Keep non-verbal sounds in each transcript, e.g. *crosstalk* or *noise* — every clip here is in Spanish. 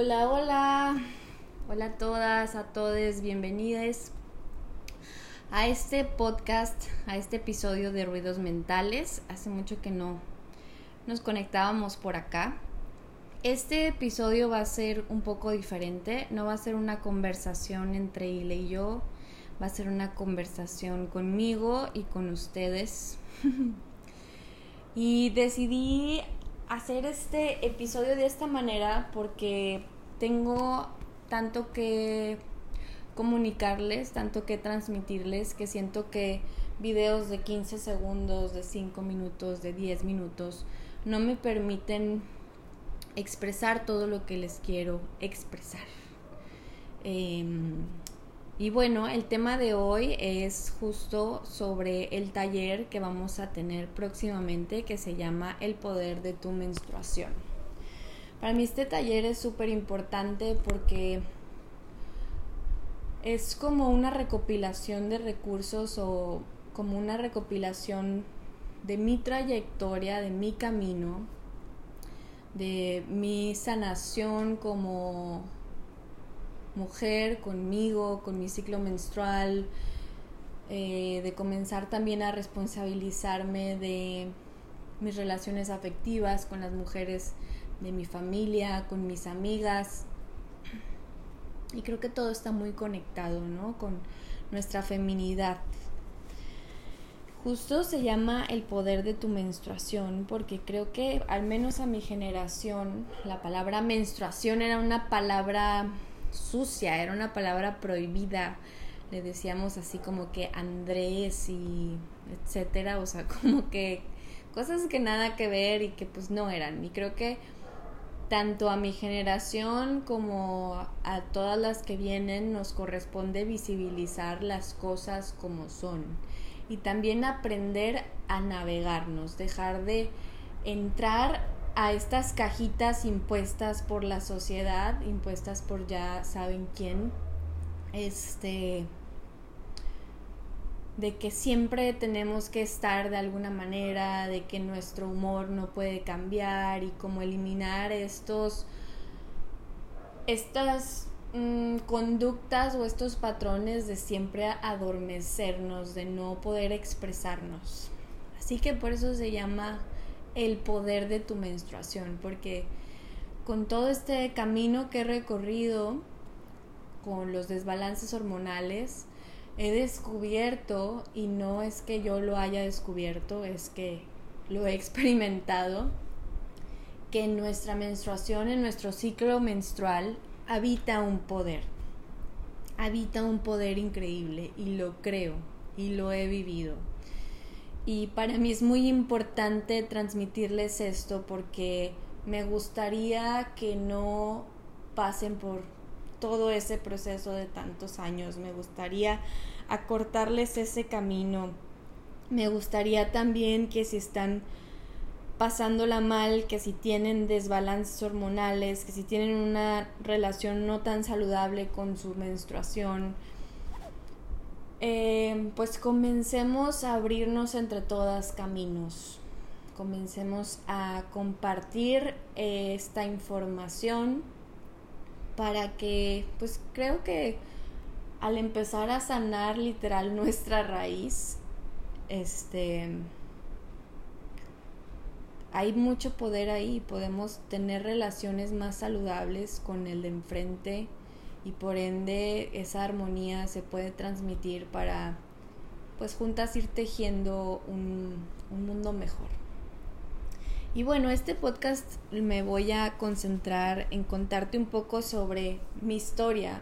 Hola, hola. Hola a todas, a todos, bienvenidos a este podcast, a este episodio de Ruidos Mentales. Hace mucho que no nos conectábamos por acá. Este episodio va a ser un poco diferente, no va a ser una conversación entre Ile y yo, va a ser una conversación conmigo y con ustedes. *laughs* y decidí hacer este episodio de esta manera porque tengo tanto que comunicarles, tanto que transmitirles, que siento que videos de 15 segundos, de 5 minutos, de 10 minutos, no me permiten expresar todo lo que les quiero expresar. Em, y bueno, el tema de hoy es justo sobre el taller que vamos a tener próximamente que se llama El poder de tu menstruación. Para mí este taller es súper importante porque es como una recopilación de recursos o como una recopilación de mi trayectoria, de mi camino, de mi sanación como mujer, conmigo, con mi ciclo menstrual, eh, de comenzar también a responsabilizarme de mis relaciones afectivas con las mujeres de mi familia, con mis amigas. Y creo que todo está muy conectado, ¿no? Con nuestra feminidad. Justo se llama el poder de tu menstruación porque creo que al menos a mi generación la palabra menstruación era una palabra sucia, era una palabra prohibida. Le decíamos así como que Andrés y etcétera, o sea, *laughs* como que cosas que nada que ver y que pues no eran. Y creo que tanto a mi generación como a todas las que vienen nos corresponde visibilizar las cosas como son y también aprender a navegarnos, dejar de entrar a estas cajitas impuestas por la sociedad, impuestas por ya saben quién, este, de que siempre tenemos que estar de alguna manera, de que nuestro humor no puede cambiar y como eliminar estos, estas mm, conductas o estos patrones de siempre adormecernos, de no poder expresarnos. Así que por eso se llama el poder de tu menstruación, porque con todo este camino que he recorrido, con los desbalances hormonales, he descubierto, y no es que yo lo haya descubierto, es que lo he experimentado, que en nuestra menstruación, en nuestro ciclo menstrual, habita un poder. Habita un poder increíble y lo creo y lo he vivido. Y para mí es muy importante transmitirles esto porque me gustaría que no pasen por todo ese proceso de tantos años. Me gustaría acortarles ese camino. Me gustaría también que si están pasándola mal, que si tienen desbalances hormonales, que si tienen una relación no tan saludable con su menstruación, eh, pues comencemos a abrirnos entre todas caminos. Comencemos a compartir eh, esta información para que, pues creo que al empezar a sanar literal nuestra raíz, este, hay mucho poder ahí, podemos tener relaciones más saludables con el de enfrente, y por ende esa armonía se puede transmitir para pues juntas ir tejiendo un, un mundo mejor. Y bueno, este podcast me voy a concentrar en contarte un poco sobre mi historia.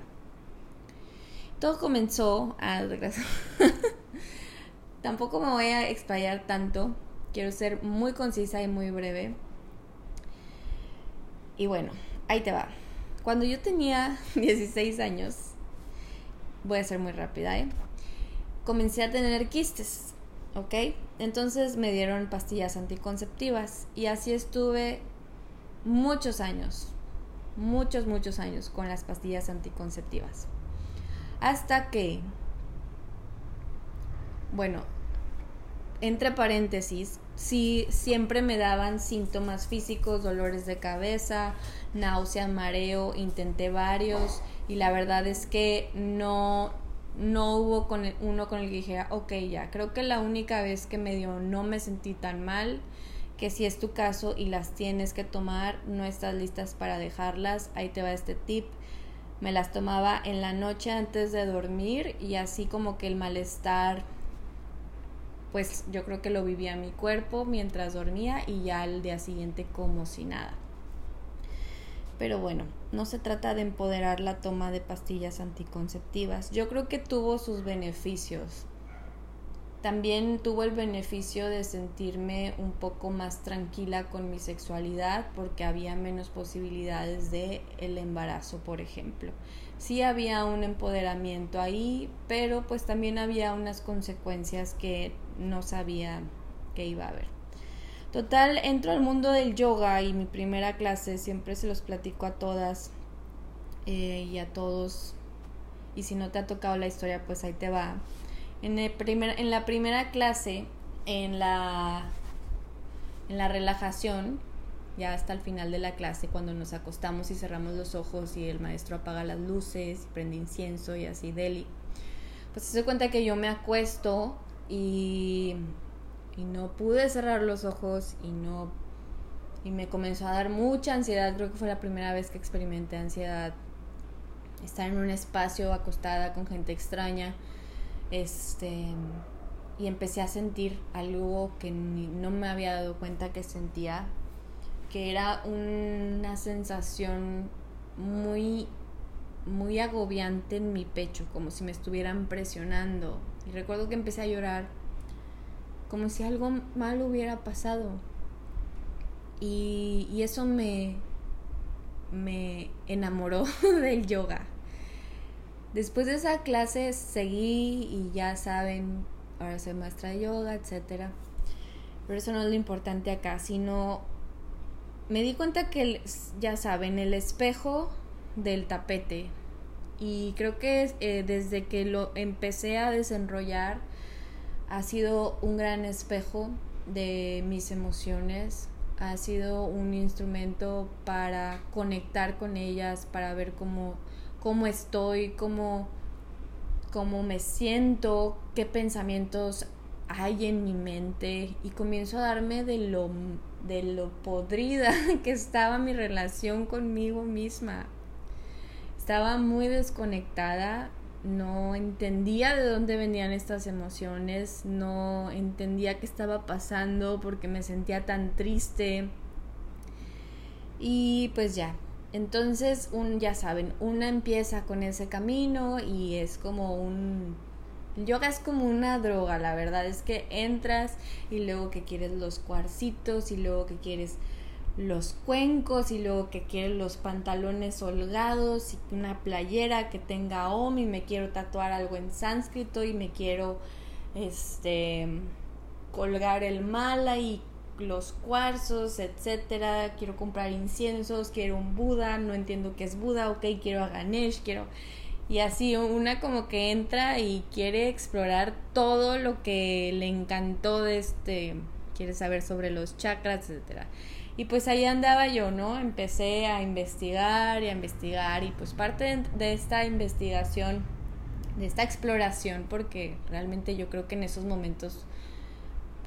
Todo comenzó a... *laughs* Tampoco me voy a explayar tanto. Quiero ser muy concisa y muy breve. Y bueno, ahí te va. Cuando yo tenía *laughs* 16 años, voy a ser muy rápida, ¿eh? comencé a tener quistes, ¿ok? Entonces me dieron pastillas anticonceptivas y así estuve muchos años, muchos, muchos años con las pastillas anticonceptivas. Hasta que, bueno, entre paréntesis, sí, siempre me daban síntomas físicos, dolores de cabeza, náusea, mareo, intenté varios y la verdad es que no, no hubo con uno con el que dijera, ok, ya, creo que la única vez que me dio no me sentí tan mal, que si es tu caso y las tienes que tomar, no estás listas para dejarlas, ahí te va este tip. Me las tomaba en la noche antes de dormir y así como que el malestar pues yo creo que lo vivía mi cuerpo mientras dormía y ya al día siguiente como si nada. Pero bueno, no se trata de empoderar la toma de pastillas anticonceptivas. Yo creo que tuvo sus beneficios. También tuvo el beneficio de sentirme un poco más tranquila con mi sexualidad porque había menos posibilidades de el embarazo, por ejemplo. Sí había un empoderamiento ahí, pero pues también había unas consecuencias que no sabía que iba a haber. Total, entro al mundo del yoga y mi primera clase siempre se los platico a todas eh, y a todos. Y si no te ha tocado la historia, pues ahí te va. En, el primer, en la primera clase, en la, en la relajación, ya hasta el final de la clase, cuando nos acostamos y cerramos los ojos y el maestro apaga las luces prende incienso y así, Deli, pues se cuenta que yo me acuesto y no pude cerrar los ojos y no y me comenzó a dar mucha ansiedad, creo que fue la primera vez que experimenté ansiedad. Estar en un espacio acostada con gente extraña. Este y empecé a sentir algo que no me había dado cuenta que sentía, que era una sensación muy muy agobiante en mi pecho, como si me estuvieran presionando. Y recuerdo que empecé a llorar como si algo malo hubiera pasado. Y, y eso me, me enamoró *laughs* del yoga. Después de esa clase seguí y ya saben, ahora soy maestra de yoga, etc. Pero eso no es lo importante acá, sino me di cuenta que, ya saben, el espejo del tapete. Y creo que eh, desde que lo empecé a desenrollar, ha sido un gran espejo de mis emociones, ha sido un instrumento para conectar con ellas, para ver cómo, cómo estoy, cómo, cómo me siento, qué pensamientos hay en mi mente y comienzo a darme de lo, de lo podrida *laughs* que estaba mi relación conmigo misma. Estaba muy desconectada no entendía de dónde venían estas emociones, no entendía qué estaba pasando porque me sentía tan triste. Y pues ya, entonces un ya saben, una empieza con ese camino y es como un yoga es como una droga, la verdad es que entras y luego que quieres los cuarcitos y luego que quieres los cuencos y luego que quiero los pantalones holgados y una playera que tenga om y me quiero tatuar algo en sánscrito y me quiero este colgar el mala y los cuarzos, etcétera, quiero comprar inciensos, quiero un Buda, no entiendo qué es Buda, ok, quiero a Ganesh, quiero y así una como que entra y quiere explorar todo lo que le encantó de este quiere saber sobre los chakras, etcétera. Y pues ahí andaba yo, ¿no? Empecé a investigar y a investigar y pues parte de esta investigación, de esta exploración, porque realmente yo creo que en esos momentos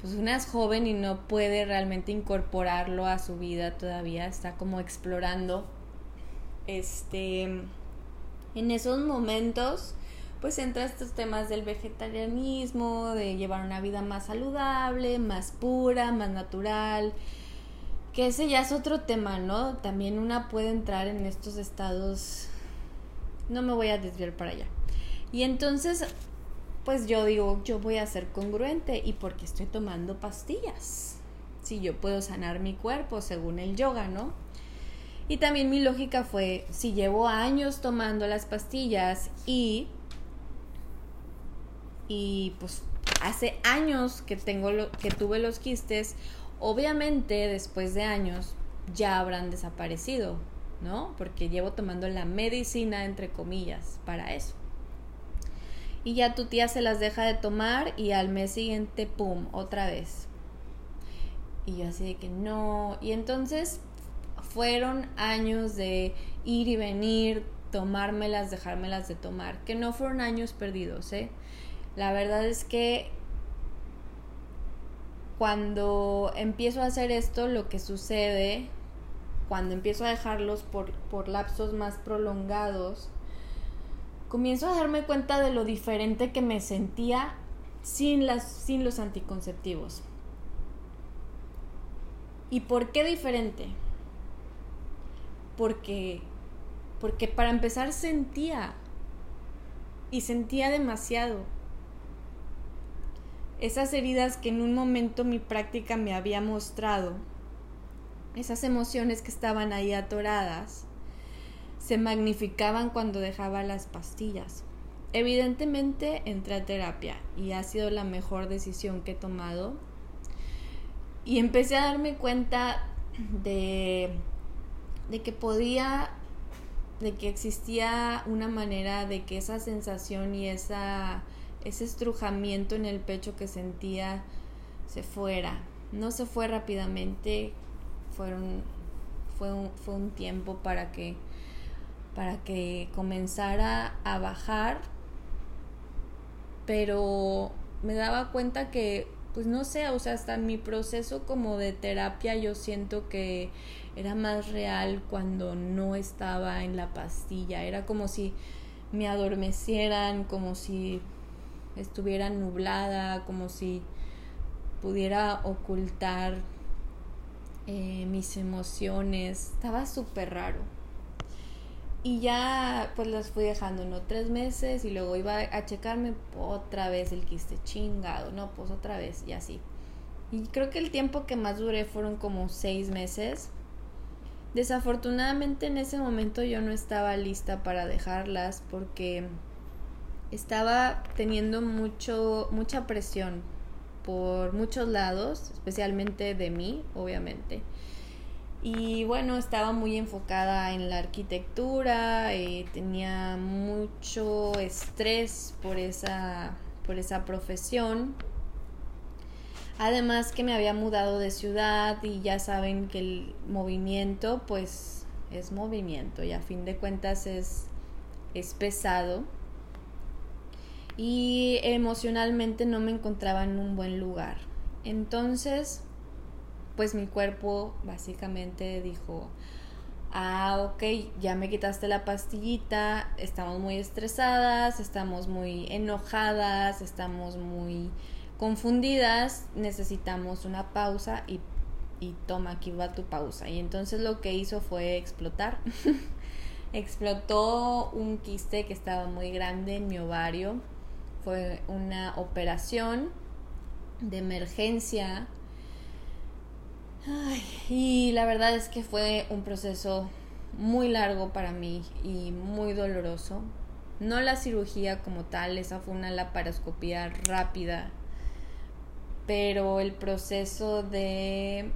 pues una es joven y no puede realmente incorporarlo a su vida todavía, está como explorando. Este, en esos momentos, pues entra estos temas del vegetarianismo, de llevar una vida más saludable, más pura, más natural, que ese ya es otro tema, ¿no? También una puede entrar en estos estados... No me voy a desviar para allá. Y entonces, pues yo digo, yo voy a ser congruente y porque estoy tomando pastillas. Si yo puedo sanar mi cuerpo según el yoga, ¿no? Y también mi lógica fue, si llevo años tomando las pastillas y y pues hace años que tengo lo, que tuve los quistes, Obviamente después de años ya habrán desaparecido, ¿no? Porque llevo tomando la medicina, entre comillas, para eso. Y ya tu tía se las deja de tomar y al mes siguiente, ¡pum!, otra vez. Y yo así de que no. Y entonces fueron años de ir y venir, tomármelas, dejármelas de tomar, que no fueron años perdidos, ¿eh? La verdad es que cuando empiezo a hacer esto, lo que sucede, cuando empiezo a dejarlos por, por lapsos más prolongados, comienzo a darme cuenta de lo diferente que me sentía sin, las, sin los anticonceptivos. ¿Y por qué diferente? Porque, porque para empezar sentía y sentía demasiado. Esas heridas que en un momento mi práctica me había mostrado, esas emociones que estaban ahí atoradas, se magnificaban cuando dejaba las pastillas. Evidentemente entré a terapia y ha sido la mejor decisión que he tomado. Y empecé a darme cuenta de, de que podía, de que existía una manera de que esa sensación y esa, ese estrujamiento en el pecho que sentía se fuera. No se fue rápidamente, fueron, fue, un, fue un tiempo para que para que comenzara a bajar, pero me daba cuenta que, pues no sé, o sea, hasta mi proceso como de terapia yo siento que era más real cuando no estaba en la pastilla, era como si me adormecieran, como si estuviera nublada, como si pudiera ocultar eh, mis emociones, estaba súper raro. Y ya pues las fui dejando, ¿no? Tres meses y luego iba a checarme otra vez el quiste chingado, ¿no? Pues otra vez y así. Y creo que el tiempo que más duré fueron como seis meses. Desafortunadamente en ese momento yo no estaba lista para dejarlas porque estaba teniendo mucho, mucha presión por muchos lados, especialmente de mí, obviamente. Y bueno, estaba muy enfocada en la arquitectura, eh, tenía mucho estrés por esa, por esa profesión. Además que me había mudado de ciudad y ya saben que el movimiento pues es movimiento y a fin de cuentas es, es pesado. Y emocionalmente no me encontraba en un buen lugar. Entonces pues mi cuerpo básicamente dijo, ah, ok, ya me quitaste la pastillita, estamos muy estresadas, estamos muy enojadas, estamos muy confundidas, necesitamos una pausa y, y toma, aquí va tu pausa. Y entonces lo que hizo fue explotar. *laughs* Explotó un quiste que estaba muy grande en mi ovario. Fue una operación de emergencia y la verdad es que fue un proceso muy largo para mí y muy doloroso. No la cirugía como tal, esa fue una laparoscopía rápida, pero el proceso de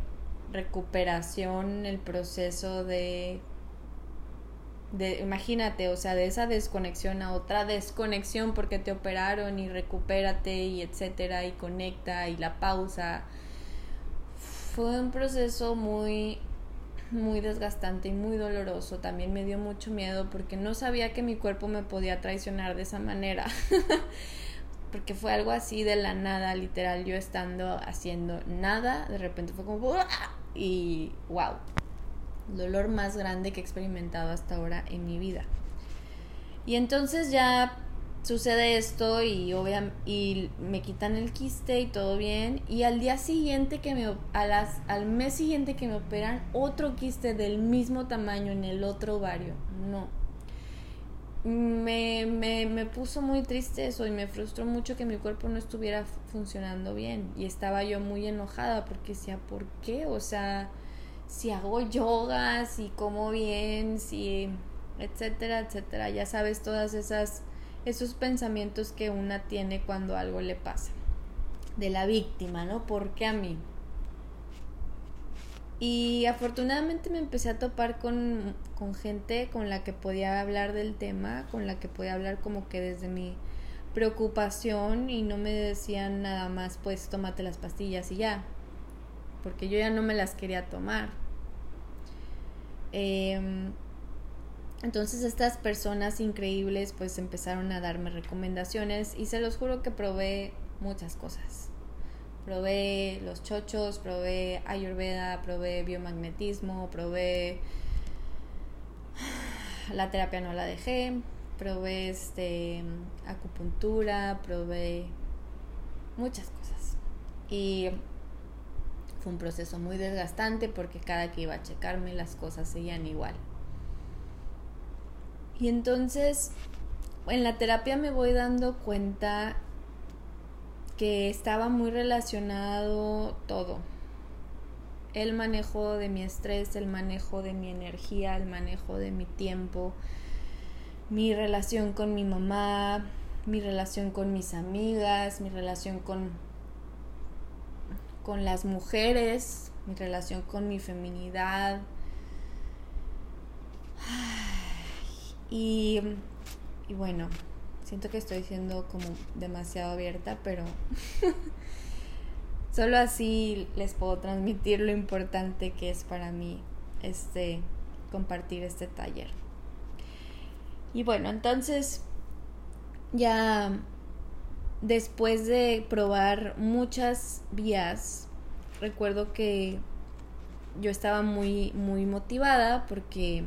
recuperación, el proceso de, imagínate, o sea, de esa desconexión a otra desconexión porque te operaron y recupérate y etcétera y conecta y la pausa fue un proceso muy muy desgastante y muy doloroso. También me dio mucho miedo porque no sabía que mi cuerpo me podía traicionar de esa manera. *laughs* porque fue algo así de la nada, literal, yo estando haciendo nada, de repente fue como y wow. Dolor más grande que he experimentado hasta ahora en mi vida. Y entonces ya sucede esto y, y me quitan el quiste y todo bien y al día siguiente que me a las, al mes siguiente que me operan otro quiste del mismo tamaño en el otro ovario no me, me, me puso muy triste eso y me frustró mucho que mi cuerpo no estuviera funcionando bien y estaba yo muy enojada porque decía ¿por qué? o sea si hago yoga si como bien si etcétera etcétera ya sabes todas esas esos pensamientos que una tiene cuando algo le pasa. De la víctima, ¿no? ¿Por qué a mí? Y afortunadamente me empecé a topar con, con gente con la que podía hablar del tema, con la que podía hablar como que desde mi preocupación y no me decían nada más, pues tómate las pastillas y ya, porque yo ya no me las quería tomar. Em, entonces estas personas increíbles pues empezaron a darme recomendaciones y se los juro que probé muchas cosas. Probé los chochos, probé ayurveda, probé biomagnetismo, probé la terapia no la dejé, probé este acupuntura, probé muchas cosas. Y fue un proceso muy desgastante porque cada que iba a checarme las cosas seguían igual. Y entonces en la terapia me voy dando cuenta que estaba muy relacionado todo. El manejo de mi estrés, el manejo de mi energía, el manejo de mi tiempo, mi relación con mi mamá, mi relación con mis amigas, mi relación con, con las mujeres, mi relación con mi feminidad. Y, y bueno, Siento que estoy siendo como demasiado abierta, pero *laughs* solo así les puedo transmitir lo importante que es para mí este compartir este taller. Y bueno, entonces ya después de probar muchas vías, recuerdo que yo estaba muy muy motivada porque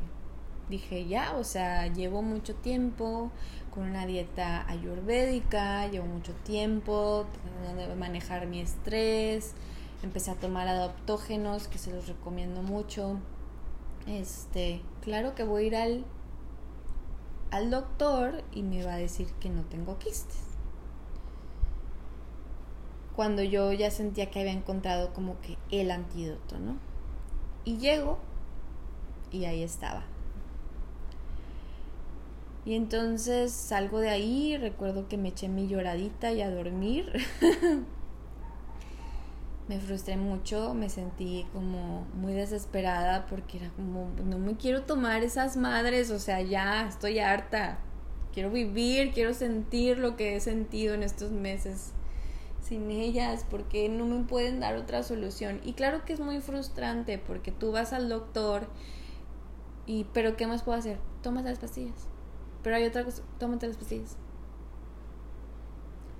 dije, ya, o sea, llevo mucho tiempo con una dieta ayurvédica, llevo mucho tiempo tratando de manejar mi estrés, empecé a tomar adaptógenos que se los recomiendo mucho. Este, claro que voy a ir al al doctor y me va a decir que no tengo quistes. Cuando yo ya sentía que había encontrado como que el antídoto, ¿no? Y llego y ahí estaba y entonces salgo de ahí, recuerdo que me eché mi lloradita y a dormir. *laughs* me frustré mucho, me sentí como muy desesperada porque era como, no me quiero tomar esas madres, o sea, ya estoy harta. Quiero vivir, quiero sentir lo que he sentido en estos meses sin ellas, porque no me pueden dar otra solución. Y claro que es muy frustrante porque tú vas al doctor y, pero ¿qué más puedo hacer? Tomas las pastillas pero hay otra cosa, tómate las pastillas.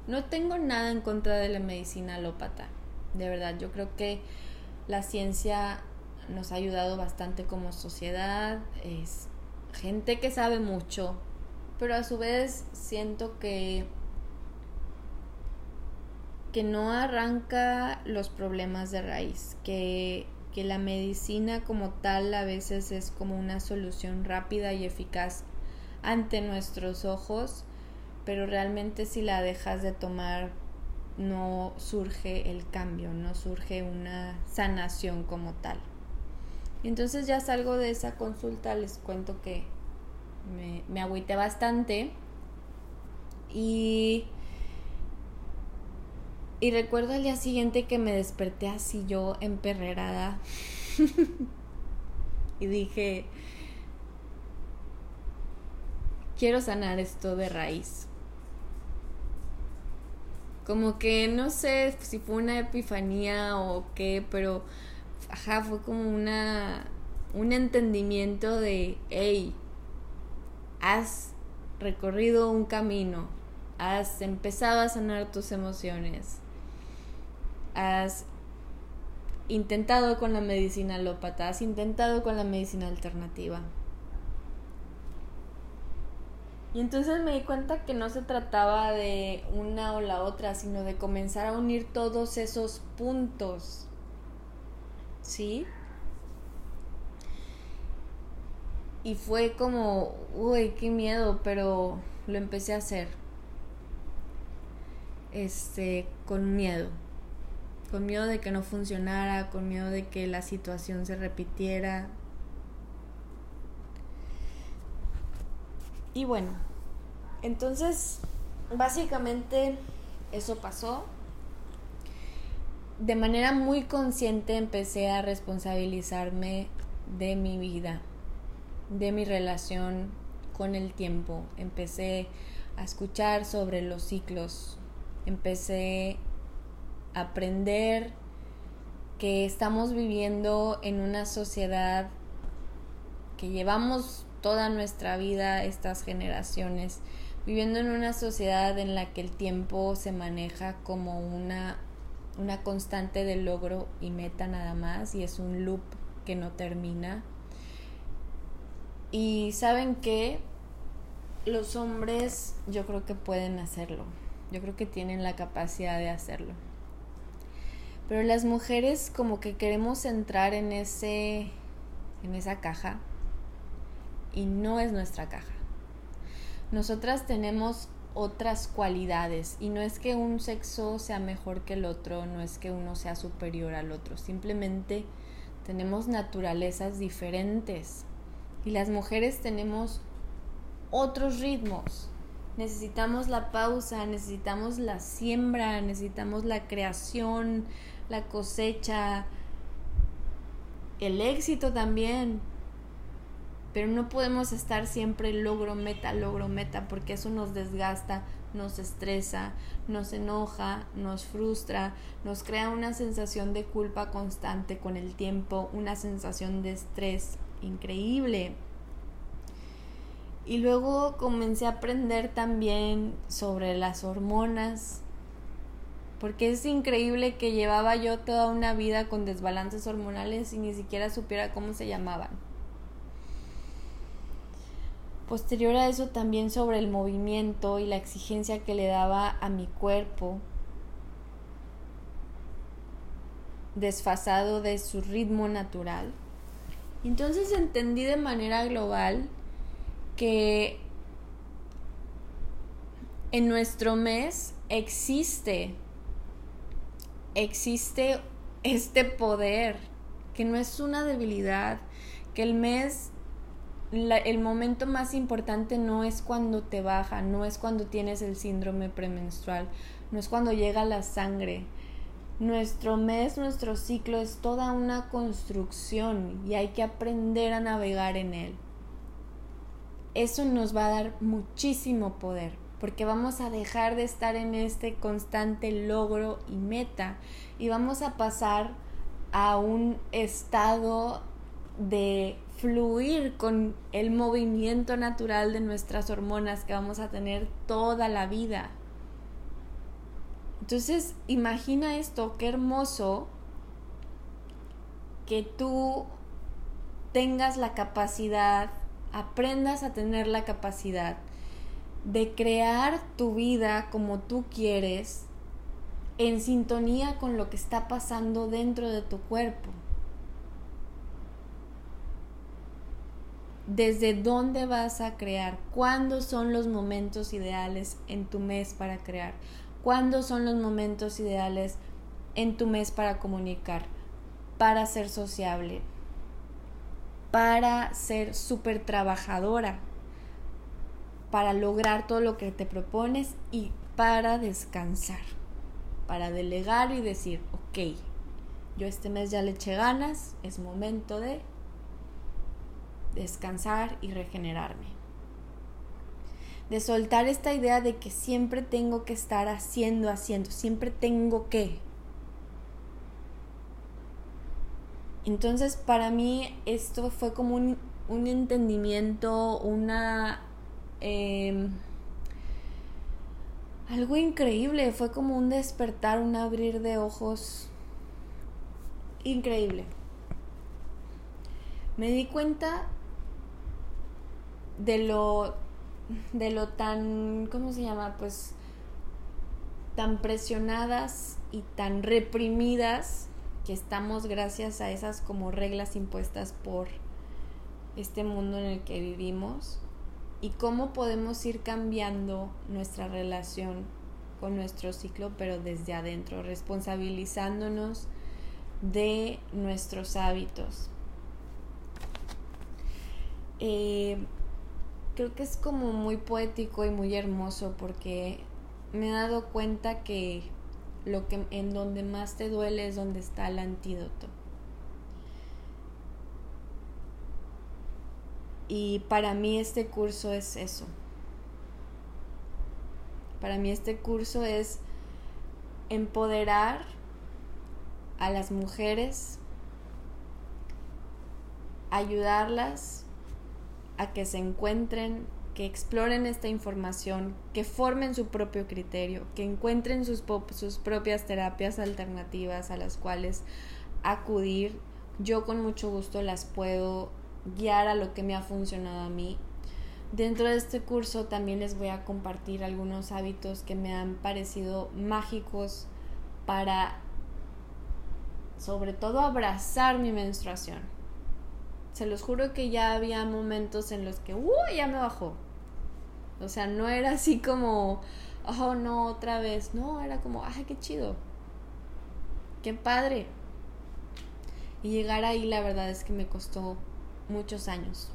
No tengo nada en contra de la medicina alópata. De verdad, yo creo que la ciencia nos ha ayudado bastante como sociedad. Es gente que sabe mucho, pero a su vez siento que que no arranca los problemas de raíz, que, que la medicina como tal a veces es como una solución rápida y eficaz ante nuestros ojos, pero realmente si la dejas de tomar no surge el cambio, no surge una sanación como tal. Entonces ya salgo de esa consulta, les cuento que me, me agüité bastante y, y recuerdo al día siguiente que me desperté así yo emperrerada *laughs* y dije, quiero sanar esto de raíz. Como que no sé si fue una epifanía o qué, pero ajá, fue como una un entendimiento de, hey, has recorrido un camino, has empezado a sanar tus emociones, has intentado con la medicina alópata, has intentado con la medicina alternativa. Y entonces me di cuenta que no se trataba de una o la otra, sino de comenzar a unir todos esos puntos. ¿Sí? Y fue como, uy, qué miedo, pero lo empecé a hacer. Este, con miedo. Con miedo de que no funcionara, con miedo de que la situación se repitiera, Y bueno, entonces, básicamente eso pasó. De manera muy consciente empecé a responsabilizarme de mi vida, de mi relación con el tiempo. Empecé a escuchar sobre los ciclos. Empecé aprender que estamos viviendo en una sociedad que llevamos toda nuestra vida, estas generaciones, viviendo en una sociedad en la que el tiempo se maneja como una, una constante de logro y meta nada más y es un loop que no termina. Y saben que los hombres yo creo que pueden hacerlo, yo creo que tienen la capacidad de hacerlo. Pero las mujeres como que queremos entrar en ese en esa caja y no es nuestra caja. Nosotras tenemos otras cualidades y no es que un sexo sea mejor que el otro, no es que uno sea superior al otro, simplemente tenemos naturalezas diferentes y las mujeres tenemos otros ritmos. Necesitamos la pausa, necesitamos la siembra, necesitamos la creación, la cosecha, el éxito también. Pero no podemos estar siempre logro meta, logro meta, porque eso nos desgasta, nos estresa, nos enoja, nos frustra, nos crea una sensación de culpa constante con el tiempo, una sensación de estrés increíble. Y luego comencé a aprender también sobre las hormonas, porque es increíble que llevaba yo toda una vida con desbalances hormonales y ni siquiera supiera cómo se llamaban. Posterior a eso también sobre el movimiento y la exigencia que le daba a mi cuerpo, desfasado de su ritmo natural. Entonces entendí de manera global que en nuestro mes existe existe este poder, que no es una debilidad, que el mes, el momento más importante no es cuando te baja, no es cuando tienes el síndrome premenstrual, no es cuando llega la sangre. Nuestro mes, nuestro ciclo es toda una construcción y hay que aprender a navegar en él. Eso nos va a dar muchísimo poder, porque vamos a dejar de estar en este constante logro y meta y vamos a pasar a un estado de fluir con el movimiento natural de nuestras hormonas que vamos a tener toda la vida. Entonces, imagina esto, qué hermoso que tú tengas la capacidad, aprendas a tener la capacidad de crear tu vida como tú quieres en sintonía con lo que está pasando dentro de tu cuerpo. ¿Desde dónde vas a crear? ¿Cuándo son los momentos ideales en tu mes para crear? ¿Cuándo son los momentos ideales en tu mes para comunicar? Para ser sociable, para ser súper trabajadora, para lograr todo lo que te propones y para descansar, para delegar y decir, ok, yo este mes ya le eché ganas, es momento de descansar y regenerarme. De soltar esta idea de que siempre tengo que estar haciendo, haciendo, siempre tengo que. Entonces para mí esto fue como un, un entendimiento, una Em, algo increíble, fue como un despertar, un abrir de ojos increíble. Me di cuenta de lo de lo tan ¿cómo se llama? pues tan presionadas y tan reprimidas que estamos gracias a esas como reglas impuestas por este mundo en el que vivimos y cómo podemos ir cambiando nuestra relación con nuestro ciclo, pero desde adentro, responsabilizándonos de nuestros hábitos. Eh, creo que es como muy poético y muy hermoso porque me he dado cuenta que lo que en donde más te duele es donde está el antídoto. Y para mí este curso es eso. Para mí este curso es empoderar a las mujeres, ayudarlas a que se encuentren, que exploren esta información, que formen su propio criterio, que encuentren sus, sus propias terapias alternativas a las cuales acudir. Yo con mucho gusto las puedo guiar a lo que me ha funcionado a mí. Dentro de este curso también les voy a compartir algunos hábitos que me han parecido mágicos para sobre todo abrazar mi menstruación. Se los juro que ya había momentos en los que, ¡uh! ya me bajó. O sea, no era así como, oh no, otra vez. No, era como, ay, qué chido. Qué padre. Y llegar ahí, la verdad es que me costó muchos años.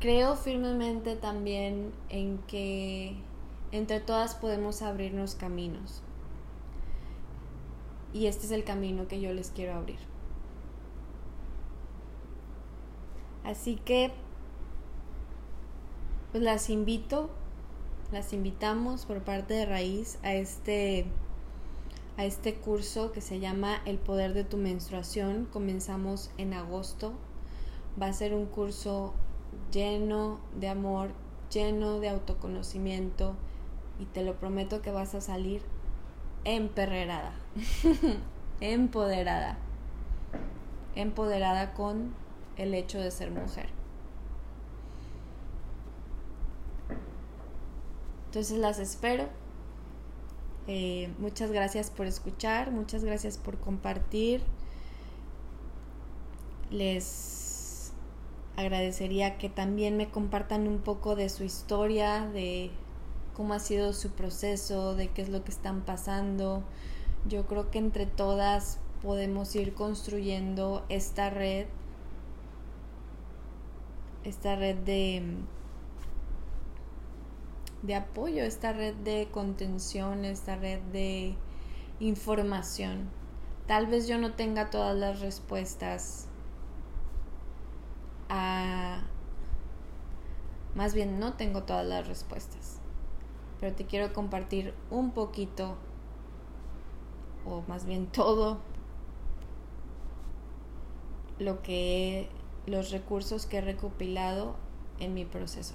Creo firmemente también en que entre todas podemos abrirnos caminos. Y este es el camino que yo les quiero abrir. Así que, pues las invito, las invitamos por parte de Raíz a este, a este curso que se llama El Poder de tu Menstruación. Comenzamos en agosto. Va a ser un curso lleno de amor, lleno de autoconocimiento y te lo prometo que vas a salir emperrerada, *laughs* empoderada, empoderada con el hecho de ser mujer. Entonces las espero. Eh, muchas gracias por escuchar, muchas gracias por compartir. Les agradecería que también me compartan un poco de su historia, de cómo ha sido su proceso, de qué es lo que están pasando. Yo creo que entre todas podemos ir construyendo esta red, esta red de, de apoyo, esta red de contención, esta red de información. Tal vez yo no tenga todas las respuestas a... Más bien, no tengo todas las respuestas pero te quiero compartir un poquito, o más bien *laughs* todo, lo que los recursos que he recopilado en mi proceso.